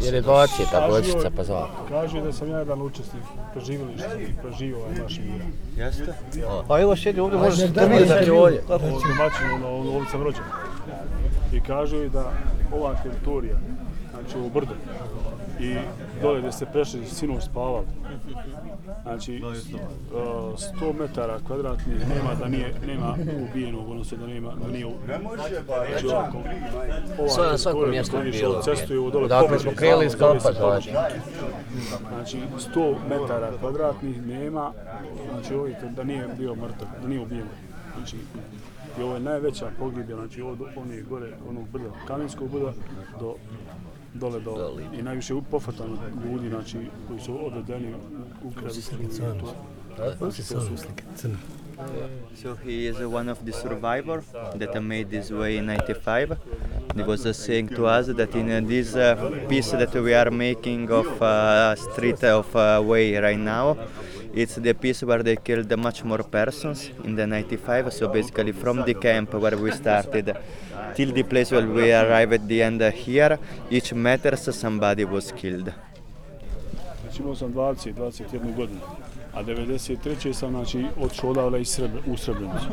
Jer je 20 ta bočica pa zvala. Kaže da sam ja jedan učesnik, preživjeli što preživio ovaj naš mira. Jeste? Pa evo sjedi ovdje, možeš da vidjeti ovdje. Ovo domaćinu, ono, ovdje sam rođen. I kaže da ova teritorija, znači ovo brdo, i dole gdje ste prešli, sinoć spavali, Znači, uh, 100 metara kvadratnih nema da nije nema ubijenog, odnosno da nema da nije Ne može ba, znači, reći, ovako, ima Sve na svakom mjestu je bilo. Cestu je ovo dole Dakle smo krenuli iz kampa, znači. Znači, 100 metara kvadratnih nema, znači ovo da nije bio mrtav, da nije ubijen. Znači, i ovo je najveća pogibija, znači od onih gore, onog brda, kamenskog brda, do dole do i najviše pofatano ljudi znači koji su odvedeni u krevicu So he is one of the survivor that uh, made this way in 95. He was uh, saying to us that in uh, this uh, piece that we are making of uh, street of uh, way right now, it's the piece where they killed much more persons in the 95. So basically from the camp where we started till the place where we arrived at the end here, each meters somebody was killed. Znači imao sam 20, 21 godinu. A 93. sam znači otišao odavle iz Srebr, u Srebrenicu.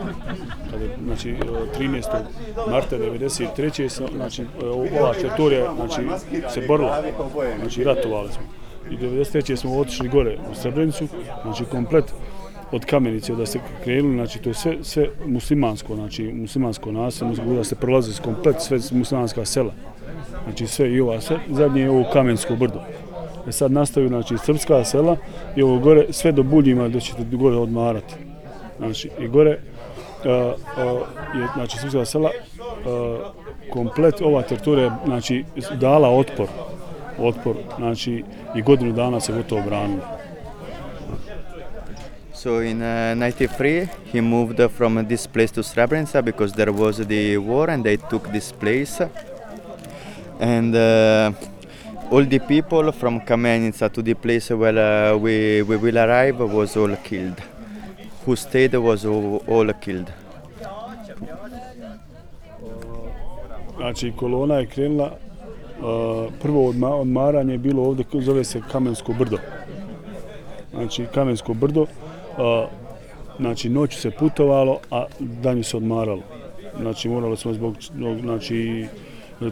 Kada znači, e, 13. marta 93. sam, znači, e, ova teritorija, znači, se borila, znači, ratovali smo. I 93. smo otišli gore u Srebrenicu, znači, komplet od kamenice da se krenuli, znači to je sve, sve muslimansko, znači muslimansko naselje, da se prolazi komplet sve muslimanska sela. Znači sve i ova, sve, zadnje je ovo kamensko brdo. E sad nastaju znači srpska sela i ovo gore sve do Buljima da ćete gore odmarati. Znači i gore uh, uh, je znači srpska sela uh, komplet ova teritorija znači dala otpor otpor znači i godinu dana se gotovo branili. So in uh, 93 he moved from this place to Srebrenica because there was the war and they took this place. And uh, all the people from Kamenica to the place where uh, we, we will arrive was all killed. Who stayed was all, all killed. Znači kolona je krenula prvo odmaranje je bilo ovdje zove se Kamensko brdo. Znači Kamensko brdo znači noću se putovalo, a danju se odmaralo. Znači moralo smo zbog znači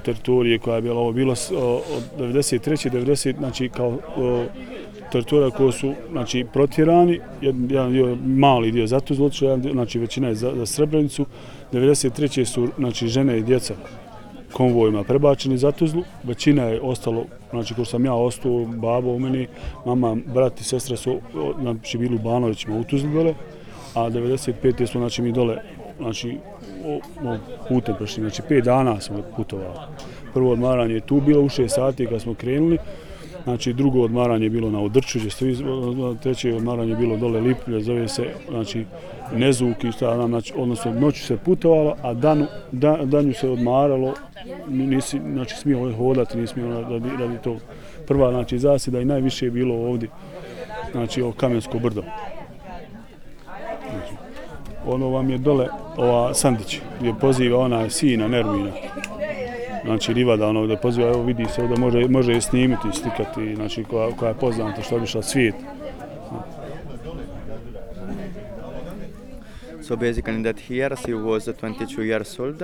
teritorije koja je bila ovo bilo od 93. 90 znači kao o, teritorija koja su znači protjerani jedan, jedan dio mali dio za Tuzlu znači većina je za, za Srebrenicu 93. su znači žene i djeca konvojima prebačeni za Tuzlu, većina je ostalo, znači ko sam ja ostao, babo u meni, mama, brat i sestra su znači, bili u Banovićima u Tuzlu dole, a 95. smo znači mi dole, znači o, o, putem prešli, znači 5 dana smo putovali. Prvo odmaranje je tu bilo u 6 sati kad smo krenuli, Znači, drugo odmaranje je bilo na Odrču, treće odmaranje je bilo dole Liplje, zove se, znači, nezuki, šta znam, znači, odnosno noću se putovalo, a danu, dan, danju se odmaralo, nisi, znači, smio hodati, nisi smio radi, radi to. Prva, znači, zasjeda i najviše je bilo ovdje, znači, o Kamensko brdo. Znači, ono vam je dole, ova Sandić, gdje poziva ona sina Nermina, znači Rivada, ono da poziva, evo vidi se da može, može je snimiti, slikati, znači koja, koja je poznata što bi šla svijet. So basically that years he was 22 years old.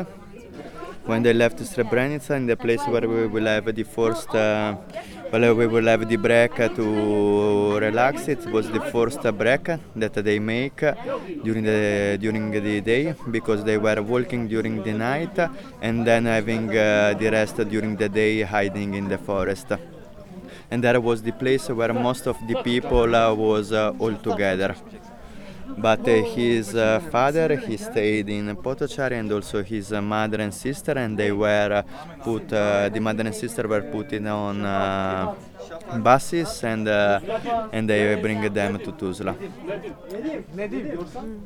When they left Srebrenica in the place where we will have the first uh, well we will have the break to relax it was the first break that they make during the during the day because they were walking during the night and then having uh, the rest during the day hiding in the forest. And that was the place where most of the people uh, was uh, all together but uh, his uh, father he stayed in Potocari and also his uh, mother and sister and they were uh, put uh, the mother and sister were put in on uh, buses and uh, and they bring them to Tuzla.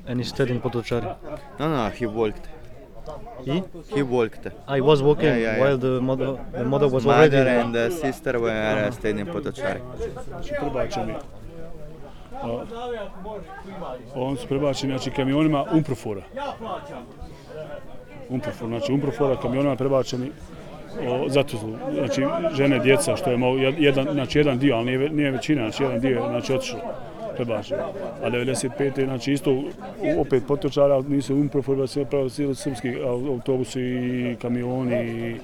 And he stayed in Potocari. No, no, he walked. He? He walked. I was walking Yeah, yeah, yeah. while the mother the mother was already. Mother and uh, sister were uh, stayed in Potocari. A, on su prebačeni znači kamionima Umprofora. Umprofor, znači Umprofora kamionima prebačeni o, zatuzlu. Znači, žene, djeca, što je malo, jedan, znači, jedan dio, ali nije, nije većina, znači, jedan dio je, znači, otišao prebačeno. A 95. znači isto opet potočara, ali nisu umproforba sve pravo sili srpski autobusi i kamioni i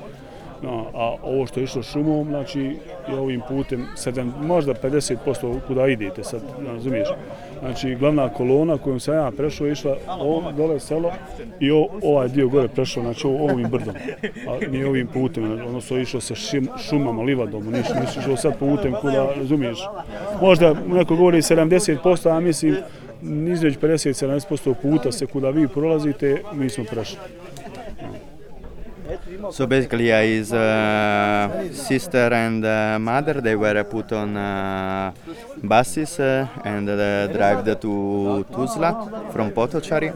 No, a ovo što je išlo šumom, znači i ovim putem, sedam, možda 50% kuda idete sad, razumiješ? Znači, glavna kolona kojom sam ja prešao je išla o, dole selo i o, ovaj dio gore prešao, znači ovim brdom, a nije ovim putem, odnosno išlo se šim, šumama, livadom, ništa, nisi išlo sad putem kuda, razumiješ? Možda neko govori 70%, a mislim, između 50-70% puta se kuda vi prolazite, mi smo prešli. So basically, yeah, his uh, sister and uh, mother they were put on uh, buses uh, and uh, drive to Tuzla from Potočari.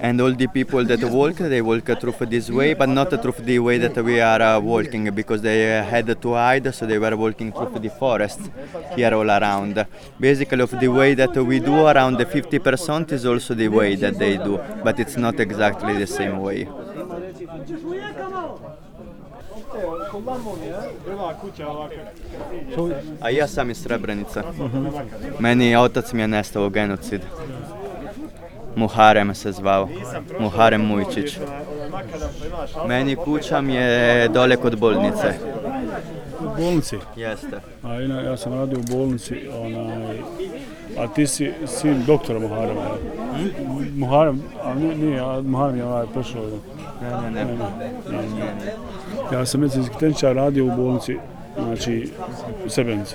And all the people that walk, they walk through this way, but not through the way that we are uh, walking because they uh, had to hide, so they were walking through the forest here all around. Basically, of the way that we do around the 50% is also the way that they do, but it's not exactly the same way. A ja sam iz Srebrenica. Meni otac mi je nestao u genocid. Muharem se zvao. Muharem Mujčić. Meni kuća mi je dole kod bolnice. U bolnici. Jeste. A ina, ja sam radio u bolnici, onaj, a ti si sin doktora Muharema. jel? Muharem, a nije, nije a Muharem je onaj prošao. jel? Ne, ne, ne. Ja sam medicinski tehničar radio u bolnici, znači u Srebrenici.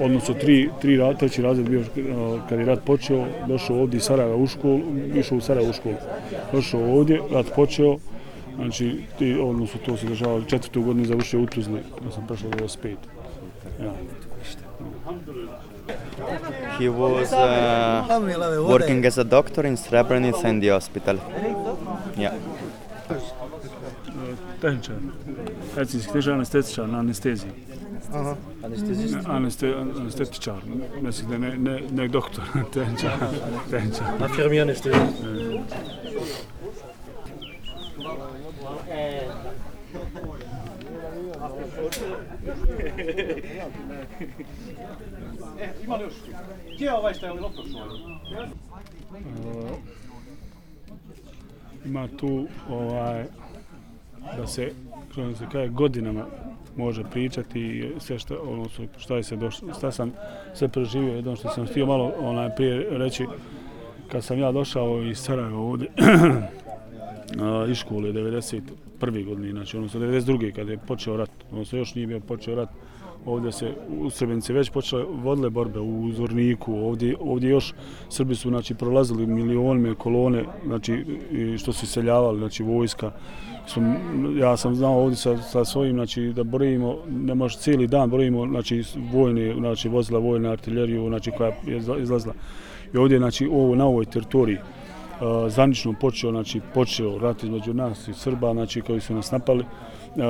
Odnosno tri, tri rad, treći razred bio kad je rat počeo, došao ovdje iz Sarajeva u školu, išao u Sarajevo u školu. Došao ovdje, rat počeo, znači ti, odnosno to se dešavalo četvrtu godinu završio u Tuzli, ja sam prešao do 25. Ja. He was uh, working as a doctor in Srebrenica in the hospital. Yeah. Tehničar, medicinski tehničar, anestetičar na anesteziji. Anestezist. Ne, Aneste, anestetičar, mislim da ne, ne, ne doktor, tehničar, tehničar. Infirmier anesthésiste. ima tu ovaj da se kroz se kaže godinama može pričati i sve što ono su šta je se došlo šta sam sve preživio jedno što sam htio malo onaj prije reći kad sam ja došao iz Sarajeva ovdje iz škole 91. godine znači odnosno 92. kad je počeo rat odnosno još nije bio počeo rat ovdje se u Srebrenici već počele vodile borbe u Zorniku, ovdje, ovdje još Srbi su znači prolazili milionime kolone, znači i što su seljavali, znači vojska. Smo, ja sam znao ovdje sa, sa svojim, znači da brojimo, ne može cijeli dan brojimo, znači vojne, znači vozila vojne artiljeriju, znači koja je izlazila. I ovdje, znači ovo, na ovoj teritoriji, uh, zvanično počeo, znači počeo rat između nas i Srba, znači koji su nas napali uh,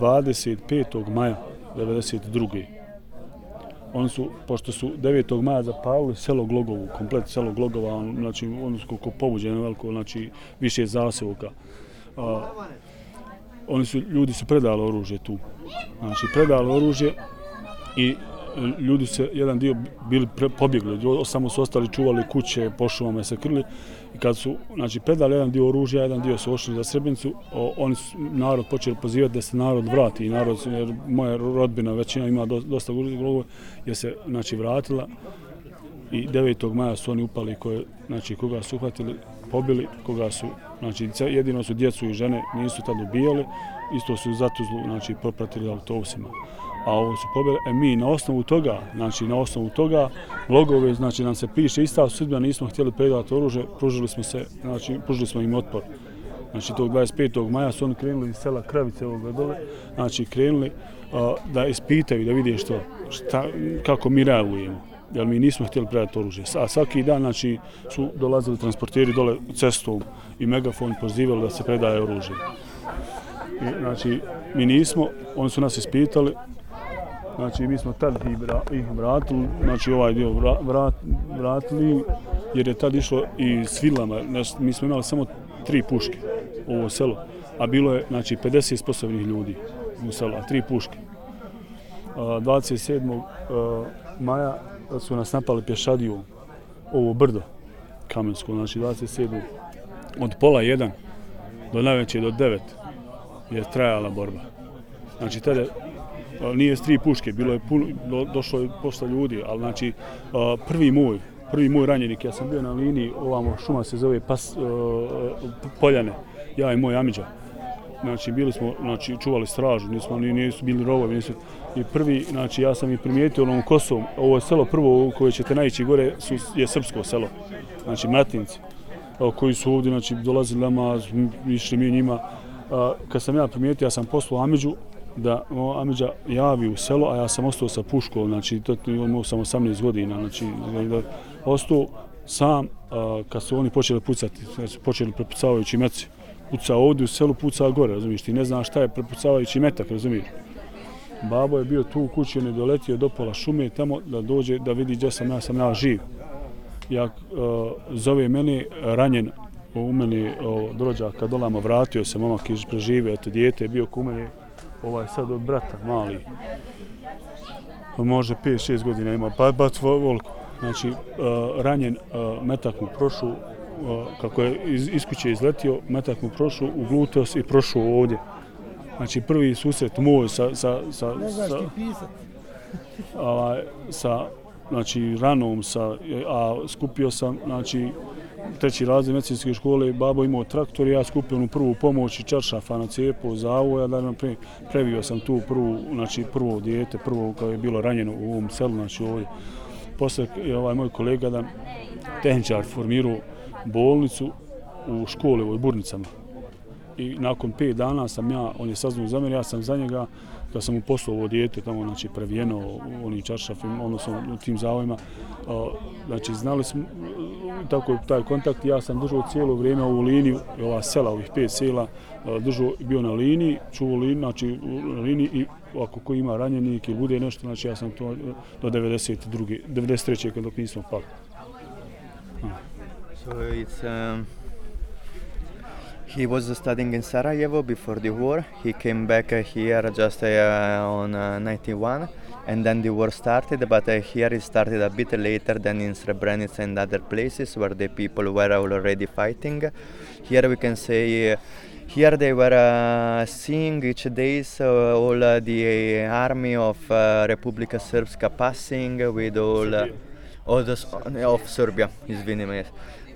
25. maja 92. Oni su, pošto su 9. maja zapalili selo Glogovu, komplet selo Glogova, on, znači ono su koliko pobuđeno veliko, znači više zasevoka a, oni su, ljudi su predali oružje tu. Znači predali oružje i e, ljudi se, jedan dio bili pre, pobjegli, samo su ostali čuvali kuće, po šumama se krili i kad su znači, predali jedan dio oružja, jedan dio su ošli za Srebrenicu, o, oni su narod počeli pozivati da se narod vrati i narod, jer moja rodbina većina ima dosta glogova, je se znači, vratila i 9. maja su oni upali koje, znači koga su uhvatili, pobili, koga su, znači jedino su djecu i žene nisu tad ubijali, isto su zatuzlu, znači propratili autobusima. A ovo su pobjede, e mi na osnovu toga, znači na osnovu toga, logove, znači nam se piše ista sudbina, nismo htjeli predati oružje, pružili smo se, znači pružili smo im otpor. Znači tog 25. maja su oni krenuli iz sela Kravice ovoga dole, znači krenuli uh, da ispitaju, da vide što, šta, kako mi reagujemo. Jer mi nismo htjeli predati oružje. A svaki dan znači, su dolazili transporteri dole cestom i megafon pozivali da se predaje oružje. I, znači, mi nismo, oni su nas ispitali, Znači, mi smo tad ih, vratili, znači ovaj dio vrat, vratili, jer je tad išlo i s vilama, znači, mi smo imali samo tri puške u ovo selo. a bilo je znači 50 sposobnih ljudi u selu, a tri puške. 27. maja su nas napali pješadiju ovo brdo kamensko, znači 27. od pola jedan do najveće do devet je trajala borba. Znači tada nije s tri puške, bilo je puno, do, došlo je posla ljudi, ali znači prvi moj, prvi moj ranjenik, ja sam bio na liniji, ovamo šuma se zove pas, Poljane, ja i moj Amidža. Znači bili smo, znači čuvali stražu, nismo ni nisu bili rovovi, nisu i prvi, znači ja sam i primijetio onom Kosovom, ovo je selo prvo u koje ćete naići gore su, je srpsko selo, znači Matinci, koji su ovdje, znači dolazili nama, išli mi njima, a, kad sam ja primijetio, ja sam poslao Amidžu, da o, Amidža javi u selo, a ja sam ostao sa puškom, znači to on imao sam 18 godina, znači da, ostao sam a, kad su oni počeli pucati, znači počeli prepucavajući meci. Puca ovdje u selu, puca gore, razumiješ, ti ne znaš šta je prepucavajući metak, razumiješ. Babo je bio tu u kući, on je doletio do pola šume tamo da dođe da vidi gdje sam ja, sam ja živ. Ja uh, zove mene ranjen u meni od rođaka dolama vratio se momak iz prežive, eto dijete je bio ku mene, ovaj sad od brata mali. Može 5-6 godina ima, pa bac volko. Znači, uh, ranjen uh, metak mu prošu, uh, kako je iz, iz kuće izletio, metak mu prošu u gluteos i prošao ovdje. Znači, prvi susret moj sa, sa, sa, sa, ovaj, sa znači, ranom, sa, a skupio sam, znači, treći razred medicinske škole, babo imao traktor, ja skupio onu prvu pomoć i čaršafa na cijepu za ovo, ja da pre, previo sam tu prvu, znači prvo dijete, prvo koje je bilo ranjeno u ovom selu, znači ovdje. Posle je ovaj moj kolega da tehničar formirao bolnicu u škole u Burnicama. I nakon pet dana sam ja, on je saznao za mene, ja sam za njega, da sam mu poslao ovo dijete tamo, znači previjeno u onim čaršafima, odnosno u tim zavojima, znači znali smo, tako taj kontakt, ja sam držao cijelo vrijeme ovu liniju, ova sela, ovih pet sela, držao, bio na liniji, čuo liniju, znači na liniji i ako ko ima ranjenik ili bude nešto, znači ja sam to e, do 92. 93. kad dok nismo pali. So it's um, he was studying in Sarajevo before the war. He came back here just uh, on uh, 91 and then the war started but uh, here it started a bit later than in Srebrenica and other places where the people were already fighting. Here we can say here they were uh, seeing each day uh, all uh, the army of Republika Srpska passing with all all of Serbia izvini me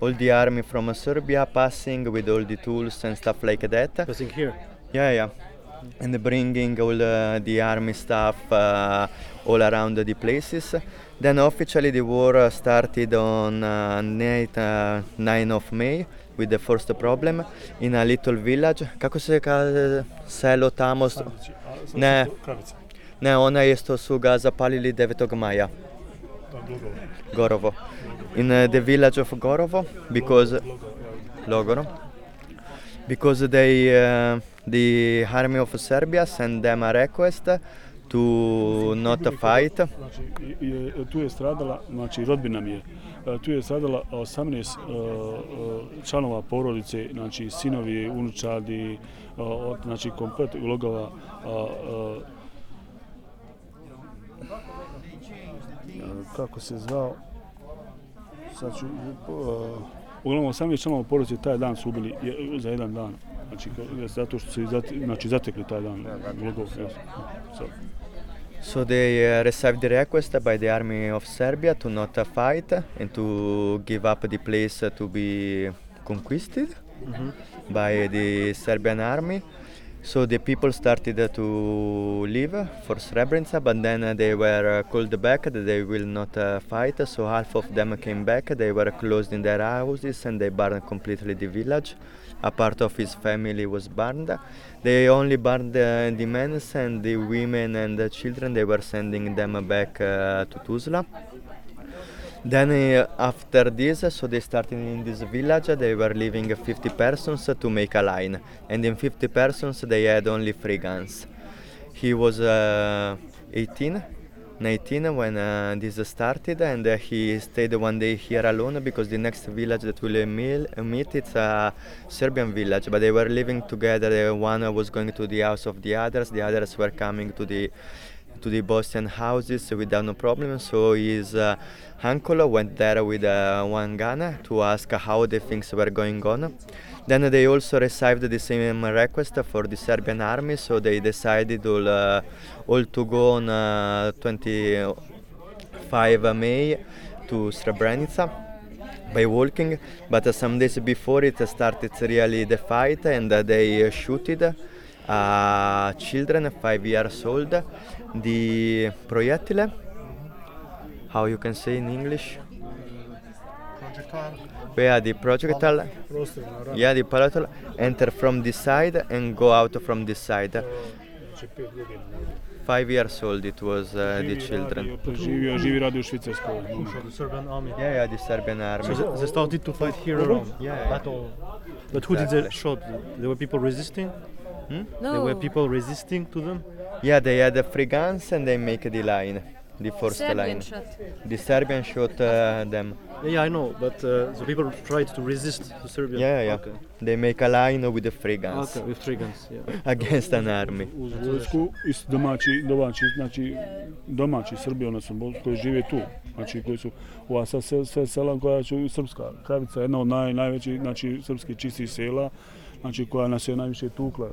all the army from Serbia passing with all the tools and stuff like that. Passing here. Yeah, yeah. And bringing all uh, the army stuff uh, all around the places. Then officially the war uh, started on uh, night, uh, 9 of May with the first problem in a little village. Kako se kaže selo tamo? Ne, ne, ona isto su ga zapalili 9. maja. Gorovo. In uh, the village of Gorovo because Logoro because they uh, the army of Serbia sent them a request to not fight. Tu je stradala, znači rodbina mi je, tu je stradala 18 e, e, članova porodice, znači sinovi, unučadi, znači komplet ulogova kako se zvao, sad ću, uh, uglavnom 18 članova porodice taj dan su ubili je- za jedan dan. Znači, zato što su ih zate, znači, zatekli taj dan. Ulogov, jesmo. So. So they uh, received the request by the army of Serbia to not uh, fight and to give up the place uh, to be conquered by the Serbian army. So the people started uh, to leave for Srebrenica, but then uh, they were uh, called back that they will not uh, fight. So half of them came back. They were closed in their houses and they burned completely the village. A part of his family was burned. They only burned uh, the men and the women and the children. They were sending them back uh, to Tuzla. Then uh, after this, so they started in this village. They were leaving 50 persons to make a line, and in 50 persons they had only three guns. He was uh, 18, 19 when uh, this started, and uh, he stayed one day here alone because the next village that we'll meet it's a Serbian village. But they were living together. Uh, One was going to the house of the others. The others were coming to the to the Bosnian houses without no problem. So his uh, uncle went there with uh, one gunner to ask how the things were going on. Then they also received the same request for the Serbian army, so they decided all, uh, all to go on uh, 25 May to Srebrenica by walking. But uh, some days before it started really the fight, and they shooted uh, children five years old. The proiettile, how you can say in English? Where the projectile yeah, the projectile enter from this side and go out from this side. Five years old it was uh, the children. Živio, živi radi u Švicarskoj. The Serbian army. Yeah, yeah, the Serbian army. So they, they started to fight here around. Yeah. Battle. But who did they shot? There were people resisting? Hmm? There were people resisting to them? Yeah, they had the free guns and they make the line, the first Serbian line. shot. The Serbian shot uh, them. Yeah, yeah, I know, but uh, the people tried to resist to Serbia. Yeah, yeah. Okay. They make a line with the free guns Okay, with three guns. Yeah. against an army. Uz vojsku i domaći, domaći, znači domaći Srbi, odnosno Bos- koji žive tu, znači koji su ova sad sve, sve sela koja su srpska, Kravica je jedna od naj, najvećih, znači srpskih čistih sela, znači koja nas je najviše tukla,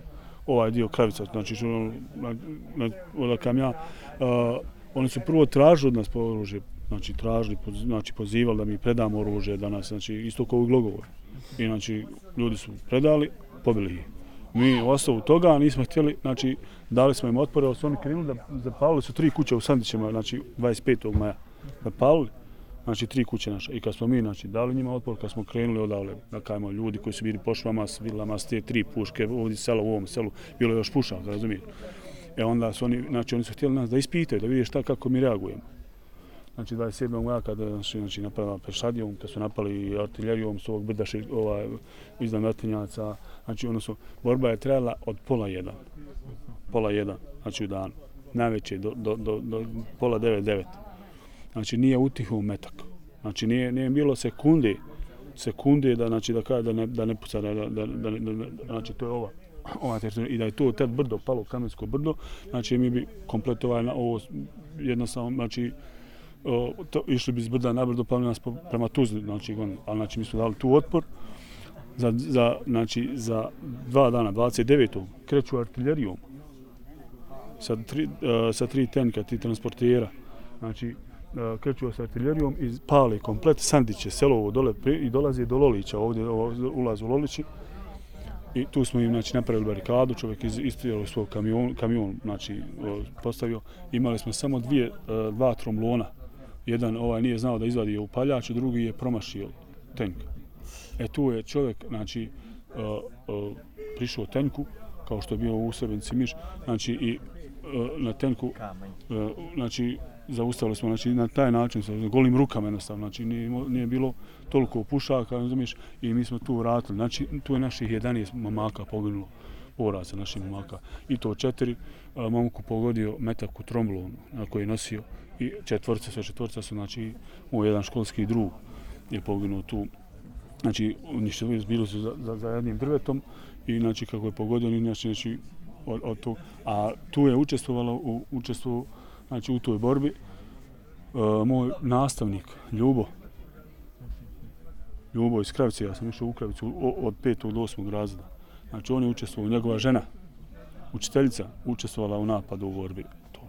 ovaj dio Kravica, znači što, na, na, odakam ja, uh, oni su prvo tražili od nas po oružje, znači tražili, po, znači pozivali da mi predamo oružje danas, znači isto kao u glogovor. I znači ljudi su predali, pobili ih. Mi u osnovu toga nismo htjeli, znači dali smo im otpore, ali su oni krenuli da zapalili su tri kuće u Sandićima, znači 25. maja. Zapalili, znači tri kuće naše. I kad smo mi, znači, dali njima otpor, kad smo krenuli odavle, da kajmo ljudi koji su bili po švama, s vilama, s te tri puške, ovdje selo, u ovom selu, bilo je još pušaka, razumiješ? E onda su oni, znači oni su htjeli nas da ispitaju, da vide šta kako mi reagujemo. Znači 27. maja kada su znači, znači napravili pešadijom, kad su napali artiljerijom s ovog brda ovaj, iznad Martinjaca, znači ono su, borba je trajala od pola jedan, pola jedan, znači u danu, najveće do, do, do, do pola devet, devet. Znači nije utihu metak, znači nije, nije bilo sekunde, sekunde da znači da kaže da ne da ne puca da da da, da, da, da znači to je ova ova teritorija i da je to tad brdo palo kamensko brdo znači mi bi kompletovali na ovo jednostavno znači o, to, išli bi iz brda na brdo pali nas po, prema Tuzli znači on al znači mi smo dali tu otpor za, za, znači, za dva dana, 29. kreću artiljerijom sa tri, uh, sa tri tenka, tri transportera. Znači, kreću sa artiljerijom i pale komplet Sandiće, selo ovo dole pri, i dolaze do Lolića, ovdje ulaz u Lolići. I tu smo im znači, napravili barikadu, čovjek iz, istrijalo svoj kamion, kamion znači, o, postavio. Imali smo samo dvije, uh, dva tromlona. Jedan ovaj nije znao da izvadi upaljač, drugi je promašio tank. E tu je čovjek, znači, prišao tenku, kao što je bio u Srebrenici Miš, znači i na tenku, znači, zaustavili smo, znači, na taj način, sa golim rukama jednostavno, znači, nije, nije bilo toliko pušaka, razumiješ, i mi smo tu vratili, znači, tu je naših 11 mamaka poginulo, poraza naših mamaka, i to četiri, a, momku pogodio metak u tromblonu, na koji je nosio, i četvorca, sve četvorca su, znači, moj jedan školski drug je poginuo tu, znači ništa bili su za, za, za jednim drvetom i znači kako je pogodio znači, znači od, od tu. a tu je učestvovalo u učestvu znači u toj borbi uh, moj nastavnik Ljubo Ljubo iz Kravice, ja sam išao u Kravicu od 5. do 8. razreda. Znači on je učestvovao, njegova žena, učiteljica, učestvovala u napadu u borbi. To.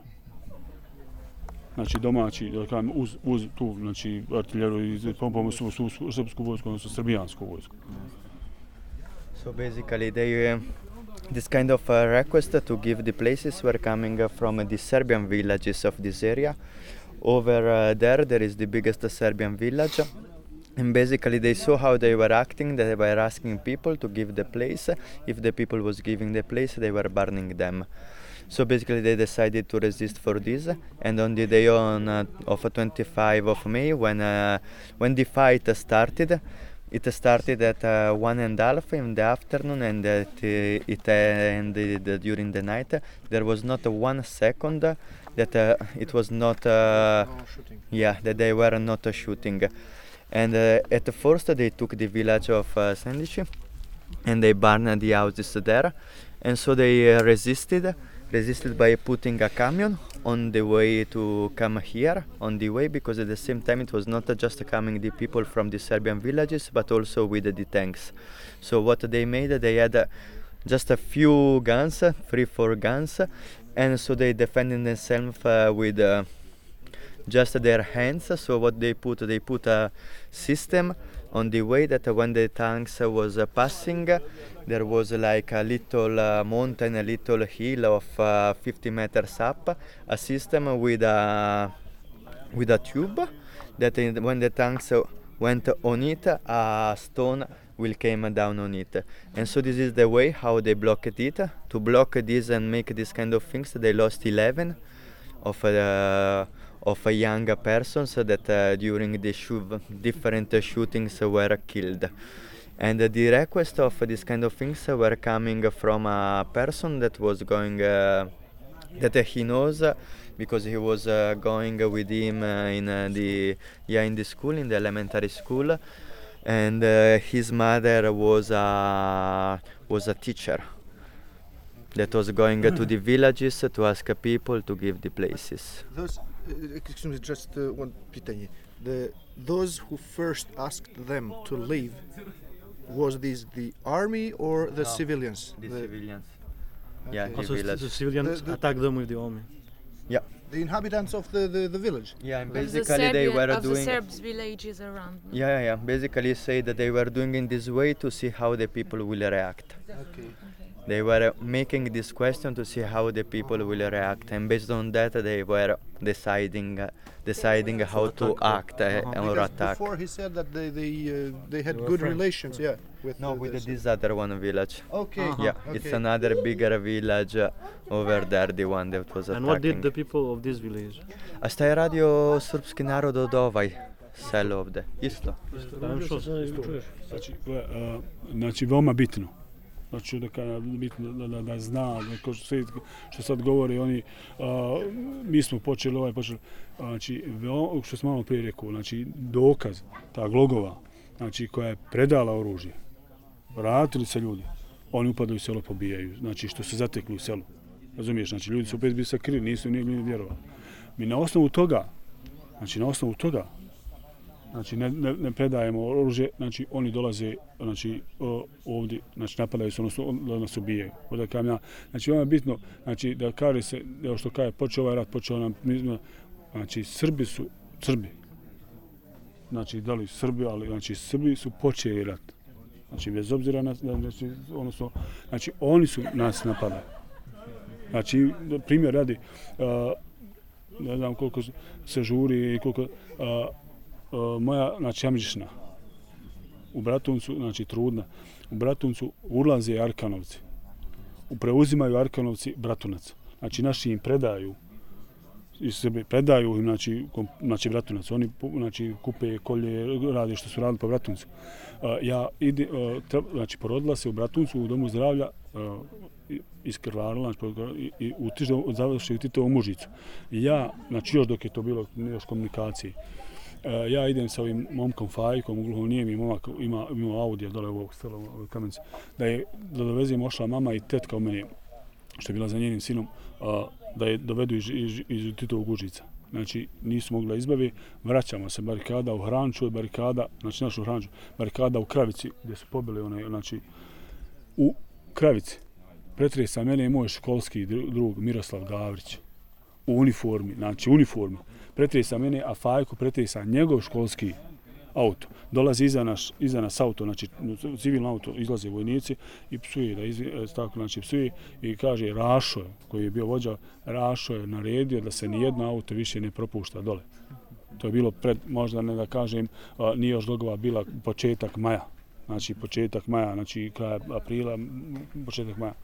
Znači domaći, da kažem, uz, uz tu, znači artiljeru i pompom su, su, su, srpsku vojsku, odnosno srbijansku vojsku. So basically, they uh, this kind of uh, request to give the places were coming from the Serbian villages of this area. Over uh, there, there is the biggest Serbian village. And basically, they saw how they were acting. They were asking people to give the place. If the people was giving the place, they were burning them. So basically, they decided to resist for this. And on the day on uh, of 25 of May, when uh, when the fight started, it started at uh, one and a half in the afternoon, and uh, it, uh, it ended during the night. There was not one second that uh, it was not uh, yeah that they were not uh, shooting. And uh, at first they took the village of uh, Sandici and they burned the houses there. And so they uh, resisted resisted by putting a camion on the way to come here on the way because at the same time it was not just coming the people from the Serbian villages but also with the tanks. So what they made they had uh, just a few guns three four guns and so they defended themselves uh, with uh, just their hands. So what they put they put a system on the way that when the tanks was uh, passing there was like a little uh, mountain a little hill of uh, 50 meters up a system with a with a tube that when the tanks went on it a stone will came down on it. And so this is the way how they blocked it. To block this and make this kind of things they lost 11 of uh, of a young persons that uh, during the shoo- different shootings were killed. And the request of this kind of things were coming from a person that was going uh, that he knows because he was uh, going with him uh, in uh, the yeah in the school in the elementary school. And uh, his mother was a was a teacher that was going to the villages to ask people to give the places. Those, uh, excuse me, just uh, one pitanje. The those who first asked them to leave was this the army or the civilians? the civilians yeah the Also, village the civilians The- the- attacked them with the army. Yeah. The inhabitants of the, the, the village. yeah and Of the basically they were of the doing Serbs villages around. yeah yeah yeah basically say that they were doing in this way to see how the people will react Okay. They were uh, making this question to see how the people will react and based on that they were deciding uh, deciding how to act uh, Uh-huh. or Because attack before he said that they they uh, they had were good friends. relations, yeah, with no uh, with the this other one village Okay. Uh-huh. yeah it's another bigger village uh, over there the one that was attacking. And what did the people of this village? a šta je radio srpski narod od ovaj selo ovde isto I'm sure. Znači, gle, a, znači veoma bitno. Znači da kada bitno da, da, da zna, da, ko što, sve- što sad govori oni, a, mi smo počeli ovaj počeli, a, znači veoma, što smo malo prije rekao, znači dokaz, ta glogova, znači koja je predala oružje, vratili se ljudi, oni upadaju u selo, pobijaju, znači što se zatekli u selu. Razumiješ, znači ljudi su opet bili sakrili, nisu ni ni vjerovali. Mi na osnovu toga, znači na osnovu toga, znači ne, ne, ne predajemo oružje, znači oni dolaze znači ovdje, znači napadaju se, odnosno da nas ubijaju. Onda ono kažem ja, znači ono je bitno, znači da kaže se, evo što kaže, počeo ovaj rat, počeo nam, mi smo- znači Srbi su, Srbi, znači da li Srbi, ali znači Srbi su počeli rat. Znači bez obzira na, znači, odnosno, znači oni su nas napadali. Znači, primjer radi, uh, ne znam koliko se žuri i koliko, uh, E, moja, znači, Amđišna, u Bratuncu, znači, trudna, u Bratuncu ulaze Arkanovci, preuzimaju Arkanovci Bratunac. Znači, naši im predaju, iz sebe predaju im, znači, kom, znači, Bratunac. Oni, znači, kupe kolje, rade što su radili po Bratuncu. E, ja ide, treba, znači, porodila se u Bratuncu, u domu zdravlja, e, a, i- iskrvarila, znači, i, i u završi u Titovu mužicu. Ja, znači, još dok je to bilo još komunikacije, Eh, ja idem sa ovim momkom Fajkom, uglavnom nije mi momak, ima, ima Audi dole u ovog stela, u kamenice, da je, da dovezem ošla mama i tetka u meni, što je bila za njenim sinom, a, da je dovedu iz, iz, iz Titovog Užica. Znači, nisu mogli da izbavi, vraćamo se, barikada u Hranču, barikada, znači našu Hranču, barikada u Kravici, gdje su pobili one, znači, u Kravici. Pretresa mene i moj školski drug Miroslav Gavrić u uniformi, znači uniformi. Pretresa mene, a Fajko pretresa njegov školski auto. Dolazi iza, naš, iza nas auto, znači civilno auto, izlaze vojnici i psuje, da izvi, e, tako, znači psuje i kaže Rašo je, koji je bio vođa, Rašo je naredio da se nijedno auto više ne propušta dole. To je bilo pred, možda ne da kažem, a, nije još dogova bila početak maja. Znači početak maja, znači kraj aprila, početak maja.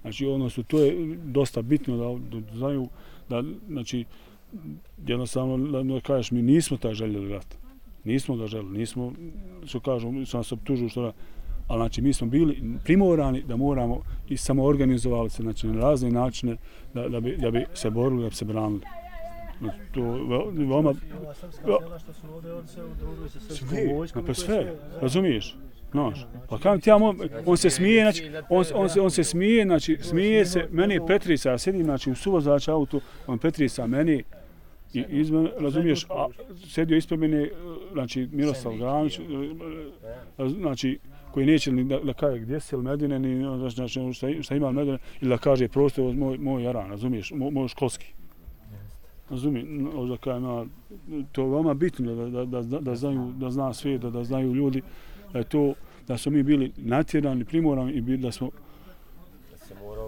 Znači ono su, to je dosta bitno da, da znaju da, da, znači, jednostavno da, da kažeš mi nismo taj željeli rat. Nismo ga željeli, nismo, što kažu, su nas optužuju što da, ali znači mi smo bili primorani da moramo i samo organizovali se znači, na razne načine da, da, bi, da bi se borili, da bi se branili. To veoma... Ova srpska što su ovdje, oni se udružuju sa srpskom Sve, vojskom. pa sve, razumiješ? Znaš, pa kam ti ja mo, on se smije, znači, on, on, se, on se smije, znači, smije se, meni je Petrisa, ja sedim, znači, u suvozač auto, on Petrisa meni, i izme, razumiješ, a sedio ispred mene, znači, Miroslav Granić, znači, koji neće ni da, da kaže gdje si ili Medine, ni znači, znači, šta, šta ima Medine, ili da kaže prostor moj, moj jaran, razumiješ, moj, moj školski. Razumi, da kažem, ja, to je veoma bitno da, da, da, da, znaju, da zna svijet, da, da znaju ljudi, da je to, da smo mi bili natjerani, primorani i da smo,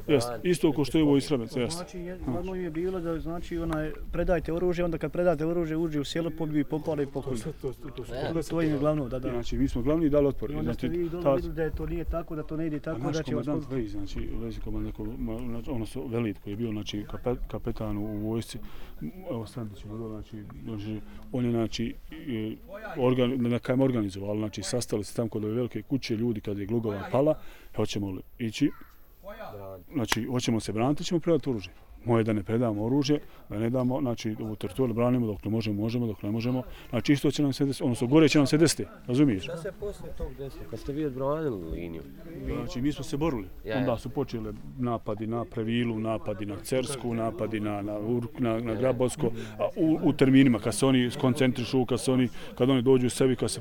jest, isto ko što je ovo iz Srebrenice, jest. Znači, je- im je bilo da znači onaj predajte oružje, onda kad predate oružje uđe u selo, pobiju, popale i pokoli. To, to, to, to, su To im je glavno, da, da. Znači, mi smo glavni dali otpor. I onda ste Znači, vi dole ta- vidjeli da je to nije tako, da to ne ide A tako, naš da će vas... komandant Vejz, znači Vejz komandant, ko- ma- znači, odnosno Velit koji je bio znači kapet, kapetan u vojsci, evo Sandić je bilo, znači, znači on je znači i, organ, na kajem organizovali, znači sastali se tamo kod ove velike kuće ljudi kad je Glugova pala, hoćemo li ići, znači hoćemo se braniti, ćemo predati oružje. Moje je da ne predamo oružje, da ne damo, znači u teritoriju branimo dok ne možemo, možemo, dok ne možemo. Znači isto će nam se desiti, odnosno gore će nam se desiti, razumiješ? Šta se poslije tog desilo? Kad ste vi odbranili liniju? Znači, mi smo se borili. Ja, Onda ja. su počeli napadi na Previlu, napadi na Cersku, napadi na, na, Urk, na, na Grabosko, a u, u terminima, kad se oni skoncentrišu, kad, se oni, kad oni dođu u sebi, kad se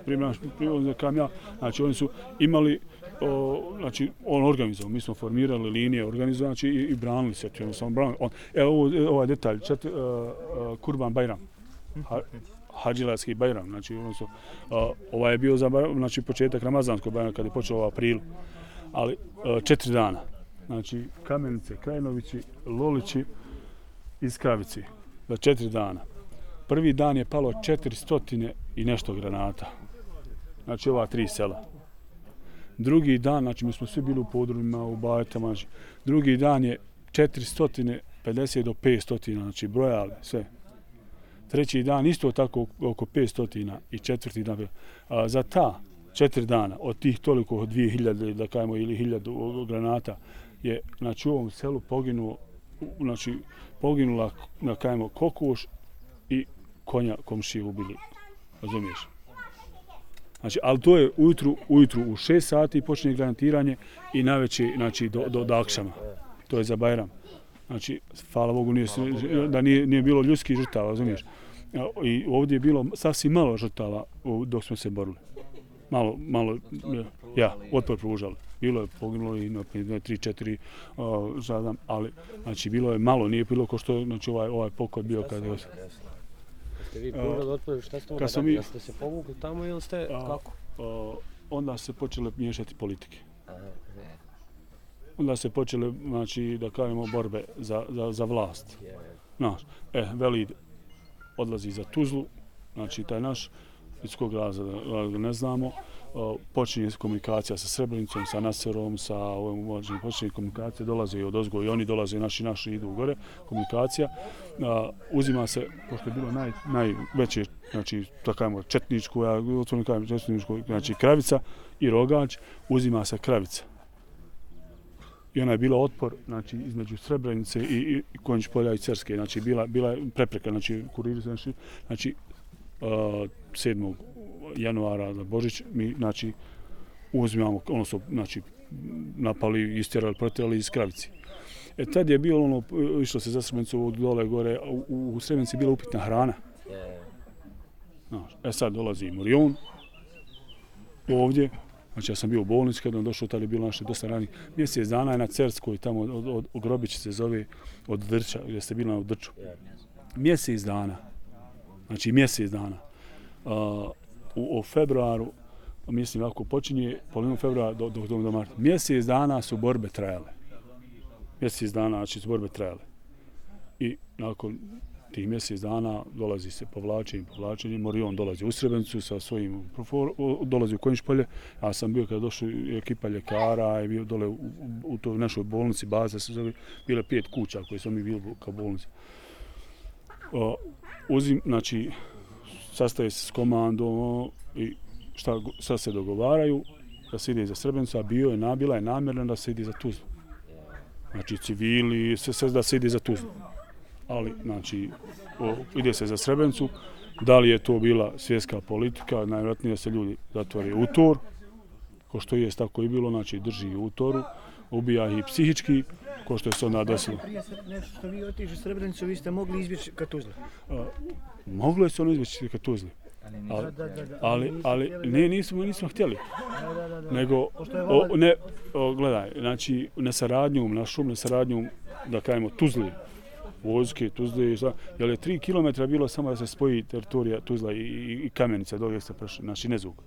kam ja, znači oni su imali o, znači on organizovao, mi smo formirali linije, organizovali znači, i, i branili se, znači, samo branili. On, evo ovo, ovaj detalj, čet, uh, uh, Kurban Bajram, ha, Hadžilatski Bajram, znači odnosno, su, uh, ovaj je bio za Bajram, znači početak Ramazanskog Bajrama kada je počeo u aprilu, ali uh, četiri dana, znači Kamenice, Krajnovići, Lolići iz za četiri dana. Prvi dan je palo 400 i nešto granata, znači ova tri sela. Drugi dan, znači mi smo svi bili u podrumima, u bajetama, znači, drugi dan je 450 do 500, znači brojali sve. Treći dan isto tako oko 500 i četvrti dan. A, za ta četiri dana, od tih toliko, od 2000, da kajemo, ili 1000 granata, je znači, u ovom selu poginuo, znači, poginula, na kajemo, kokoš i konja komšije ubili. Razumiješ? Znači, ali to je ujutru, ujutru u 6 sati počinje granatiranje i najveće, znači, do, do, do akšama. To je za Bajram. Znači, hvala Bogu, nije, da nije, nije bilo ljudskih žrtava, razumiješ? I ovdje je bilo sasvim malo žrtava dok smo se borili. Malo, malo, ja, otpor pružali. Bilo je poginulo i na 3-4 žadam, ali znači bilo je malo, nije bilo ko što znači ovaj ovaj pokoj bio kada je ste vi pružali otpor, šta ste onda radili? mi- Jeste se povukli tamo ili ste, A, kako? o, onda se počele miješati politike. Aha, ne, Onda se počele, znači, da kažemo, borbe za, za, za vlast. je, Znaš, e, Velid odlazi za Tuzlu, znači taj naš, iz kog razloga ne znamo, počinje komunikacija sa Srebrenicom, sa Naserom, sa ovim uvođenjem, počinje komunikacija, dolaze i od ozgo i oni dolaze, naši, naši idu u gore, komunikacija, a, uzima se, pošto je bilo naj, najveće, znači, da kajemo, četničku, ja otvoreno kažem četničku, znači Kravica i Rogač, uzima se Kravica i ona je bila otpor znači između Srebrenice i, i, Konjić polja i Cerske znači bila bila prepreka znači kuriri znači znači uh, 7 januara za Božić mi znači uzimamo ono su znači napali istjerali protirali iz Kravici E tad je bilo ono, išlo se za Srebrenicu dole gore, u, u Srebrenici je bila upitna hrana. je, Znaš, e sad dolazi Morion ovdje, znači ja sam bio u bolnici kada on došao, tada je bilo naše dosta rani. Mjesec dana je na Cerskoj, tamo od, od, od Grobić se zove, od Drča, gdje ste bili na Drču. Mjesec dana, znači mjesec dana. Uh, u, u februaru, pa mislim ako počinje polovinu februara do, do, do, do marta, mjesec dana su borbe trajale. Mjesec dana, znači su borbe trajale. I nakon tih mjesec dana dolazi se povlačenje, povlačenje, Morion dolazi u Srebrenicu sa svojim, profor- dolazi u Konjišpolje, ja sam bio kada došla ekipa ljekara, je bio dole u, u, toj našoj bolnici, baza se zove, bile pet kuća koje smo mi bili kao bolnice. O, uzim, znači, sastaje se s komandom i šta go- sad se dogovaraju da se ide za Srebrenicu, a bio je, nabila je namjerno da se ide za Tuzlu. Znači civili, sve, sve da se ide za Tuzlu. Ali, znači, o, ide se za Srebrenicu. Da li je to bila svjetska politika, najvjerojatnije da se ljudi zatvori u tor, ko što je tako i bilo, znači drži u toru, ubija ih i psihički, ko što je se onda desilo. Prije se nešto što vi otišli u Srebrenicu, vi ste mogli izbjeći ka Tuzli. A, moglo je se ono izveći ka Tuzli, ali, Da, da, da. ali, ali ne, nismo, nismo htjeli. Da, da, da, da. nego o, ne, o, gledaj, znači nesaradnjom našom, nesaradnjom, da kažemo, Tuzli, vojske, Tuzli, šta, jer je 3 km bilo samo da se spoji teritorija Tuzla i, i, i Kamenica, dok ste prešli, znači Nezug.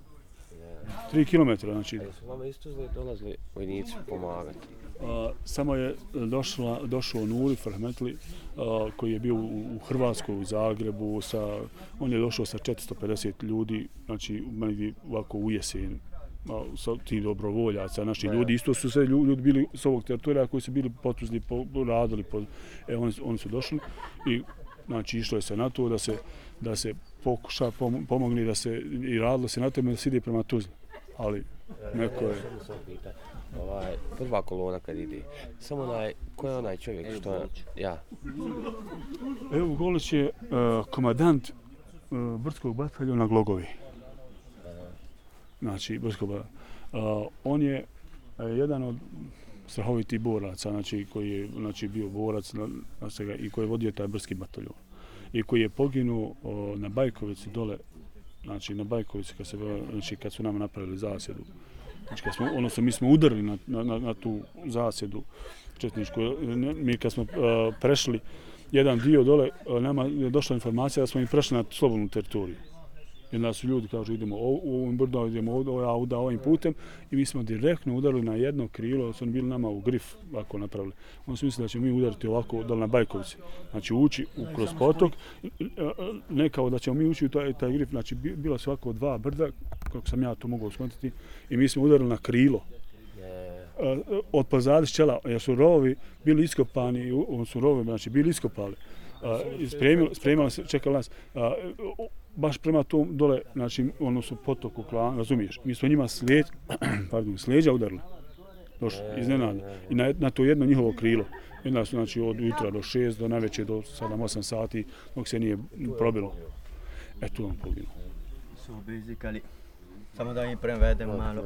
3 km, znači, A jesu vama isto zli dolazili vojnici pomagati? a, samo je došla, došao Nuri Frahmetli, a, koji je bio u, u Hrvatskoj, u Zagrebu, sa, on je došao sa 450 ljudi, znači, negdje ovako u jesen, a, sa tih dobrovoljaca, naši ljudi, isto su sve lju- ljudi bili s ovog teritorija koji su bili potuzli, po, radili, po, e, oni, su- oni su došli i znači išlo je se na to da se, da se pokuša pom- pomogli da se i radilo se na tome da se ide prema Tuzli. Ali neko je, pitan. Ovaj, prva kolona kad ide, samo onaj, ko je onaj čovjek što je, ja, Evo Golić je uh, komadant uh, Brdskog bataljona Glogovi. Znači, Brdskog bataljona. Uh, on je uh, jedan od strahovitih boraca, znači, koji je znači, bio borac na, na svega, i koji je vodio taj Brdski bataljon. I koji je poginuo na Bajkovici dole, znači na Bajkovici kad, se, znači, kad su nama napravili zasjedu. Znači, kad smo, odnosno, mi smo udarili na, na, na, tu zasjedu četničku. Mi kad smo uh, prešli jedan dio dole, e, nama je došla informacija da smo im prešli na slobodnu teritoriju. Onda su ljudi kažu idemo u ovim brdom, idemo ovdje, ja uda ovim putem i mi smo direktno udarili na jedno krilo, su oni bili nama u grif ovako napravili. Oni su mislili da ćemo mi udariti ovako dole na Bajkovci. Znači ući u, kroz potok, ne kao da ćemo mi ući u taj, taj grif, znači bi- bila su ovako dva brda, kako sam ja to mogao skontiti, i mi smo udarili na krilo od pozadi čela, jer su rovovi bili iskopani, u- su rovovi, znači bili iskopali. Uh, i spremili, spremali se, čekali nas, u- baš prema tom dole, znači, ono su potoku klan, razumiješ, mi smo njima slijed, pardon, slijeđa udarili, došli, iznenada, i na, na to jedno njihovo krilo. Onda su, znači, od jutra do šest, do naveče, do 7-8 sati, dok se nije probilo. E, tu on poginuo. So basically, samo da mi prevedem malo.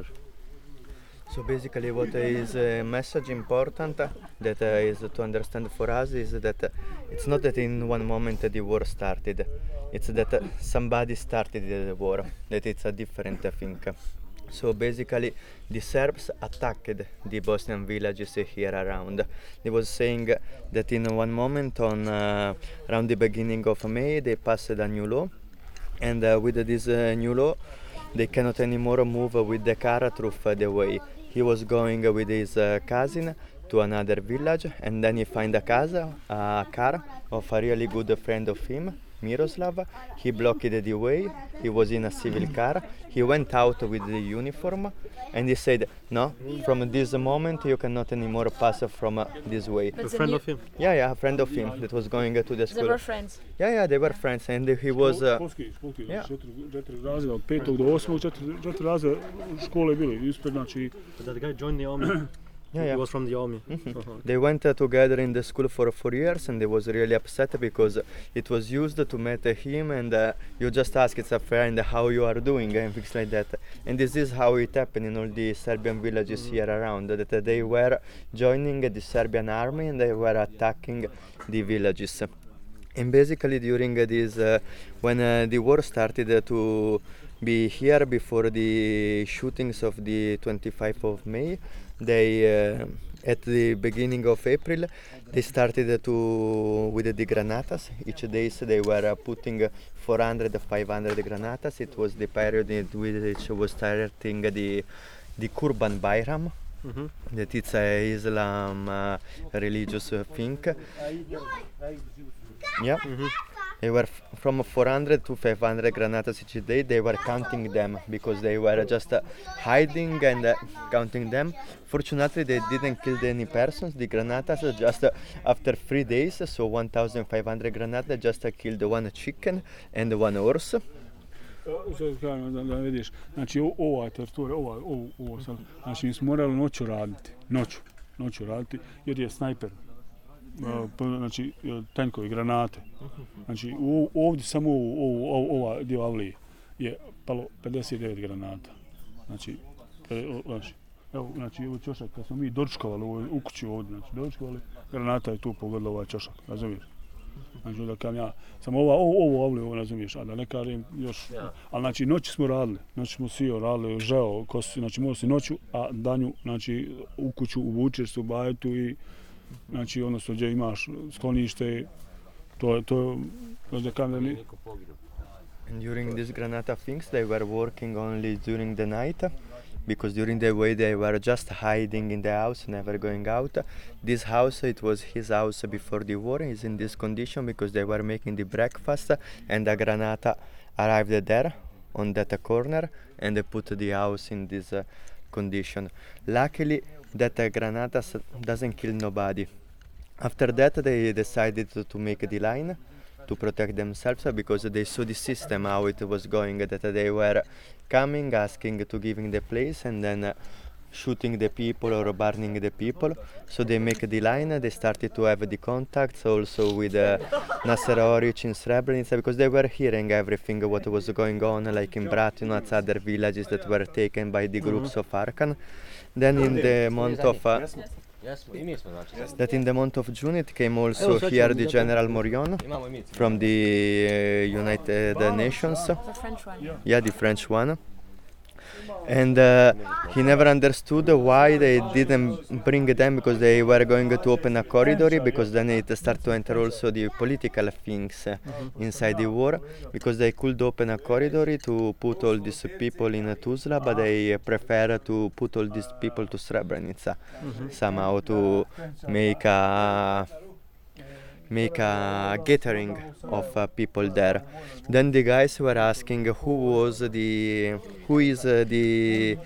So basically what is a message important that uh, is to understand for us is that it's not that in one moment the war started. It's that somebody started the war. That it's a different thing. So basically, the Serbs attacked the Bosnian villages here around. They was saying that in one moment, on uh, around the beginning of May, they passed a new law and uh, with this uh, new law they cannot anymore move with the car through the way he was going with his uh, cousin to another village and then he find a casa a car of a really good friend of him Miroslav he blocked the way he was in a civil car he went out with the uniform and he said no from this moment you cannot anymore pass from uh, this way A friend of him. yeah yeah a friend of him that was going uh, to the school. They school were friends. yeah yeah they were friends and he was uh, Školski, školski, Ja. četiri, četiri razreda, do osmog, četiri, četiri razreda škole bili, ispred, But that guy joined the army. yeah, He was from the army. Mhm. Uh-huh. They went uh, together in the school for four years and they was really upset because it was used to meet uh, him and uh, you just ask it's a friend how you are doing and things like that. And this is how it happened in all the Serbian villages here around that they were joining the Serbian army and they were attacking the villages. And basically during this, uh, when uh, the war started uh, to be here before the shootings of the 25th of May, they uh, at the beginning of April they started to with the granatas. Each days they were uh, putting uh, 400, 500 granatas. It was the period in which was starting the the Kurban Bayram. Mhm. That it's a Islam uh, religious uh, thing. Yeah. They were f- from 400 to 500 granatas each day. They were counting them because they were just uh, hiding and uh, counting them. Fortunately, they didn't kill any persons. The granatas uh, just uh, after three days, so 1,500 granatas just uh, killed one chicken and one horse. Da, da vidiš, znači ova ova, ovo, ovo sad, znači mi smo morali noću raditi, noću. noću raditi jer je snajper. Znači, e, tenkovi, granate. Znači, u, ovdje samo u, u, u, ova dio avlije je palo 59 granata. Znači, e, znači, evo, znači, ovo čošak, kad smo mi dočkovali ovo, u kući ovdje, znači, dočkovali, granata je tu pogodila ovaj čošak, razumiješ? Znači, da kam ja, samo ova, ovo, ovo avlije, ovo razumiješ, a da ne kažem još, ali znači, noći smo radili, noći smo svi radili, žeo, kosi, znači, možemo si noću, a danju, znači, u kuću uvučeš se u bajetu i, znači, odnosno, gdje imaš sklonište, to je, to znači, da kam da ni, poginuo. And during these Granata things, they were working only during the night because during the way they were just hiding in the house, never going out. This house, it was his house before the war, is in this condition because they were making the breakfast and the Granata arrived there on that corner and they put the house in this uh, condition. Luckily, that uh, Granata doesn't kill nobody. After that, they decided to, to make the line to protect themselves because they saw the system how it was going that they were coming asking to giving the place and then uh, shooting the people or burning the people so they make the line they started to have the contacts also with uh, Nasser Oric in Srebrenica because they were hearing everything what was going on like in Bratunac other villages that were taken by the groups of Arkan then in the month of uh, Jesmo, i mi smo znači. that in the month of June it came also Evo, sad ćemo here the General Morion Imamo i mi. from the uh, United Nations. The French one. Yeah, the French one. And uh, he never understood why they didn't bring them because they were going to open a corridor because then it start to enter also the political things inside the war. Because they could open a corridor to put all these people in Tuzla but they prefer to put all these people to Srebrenica somehow to make a make a gathering of uh, people there. Then the guys were asking who was the who is uh, the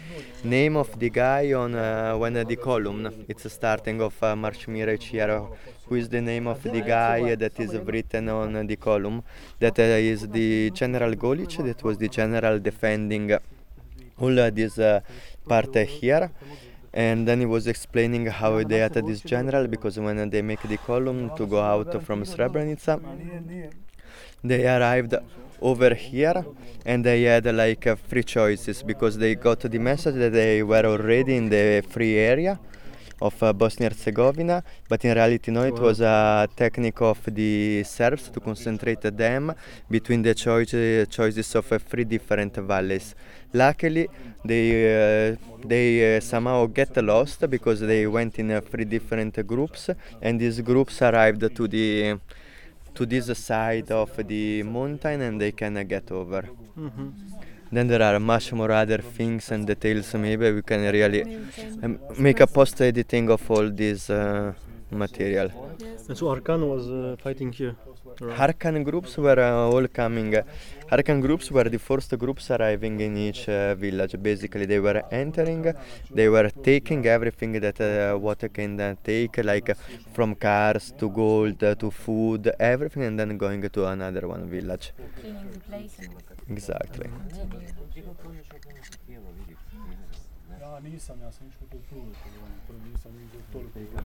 name of the guy on uh, when the column it's starting of uh, March Mirage here. Who is the name of the guy that is written on the column? That uh, is the General Golic. That was the general defending all uh, this uh, part here and then he was explaining how they had this general because when they make the column to go out from Srebrenica they arrived over here and they had like uh, three choices because they got the message that they were already in the free area of uh, Bosnia Herzegovina, but in reality no, it was a technique of the Serbs to concentrate them between the choice, choices of uh, three different valleys. Luckily, they uh, they uh, somehow get lost because they went in uh, three different groups, and these groups arrived to the to this side of the mountain, and they can get over. Then there are much more other things and details. Maybe we can really um, make a post editing of all these. uh, material. And so Arkan was uh, fighting here. around. Harkan groups were uh, all coming. Harkan groups were the first groups arriving in each uh, village. Basically, they were entering, they were taking everything that uh, water can uh, take, like uh, from cars to gold uh, to food, everything, and then going to another one village. Cleaning the place and Exactly.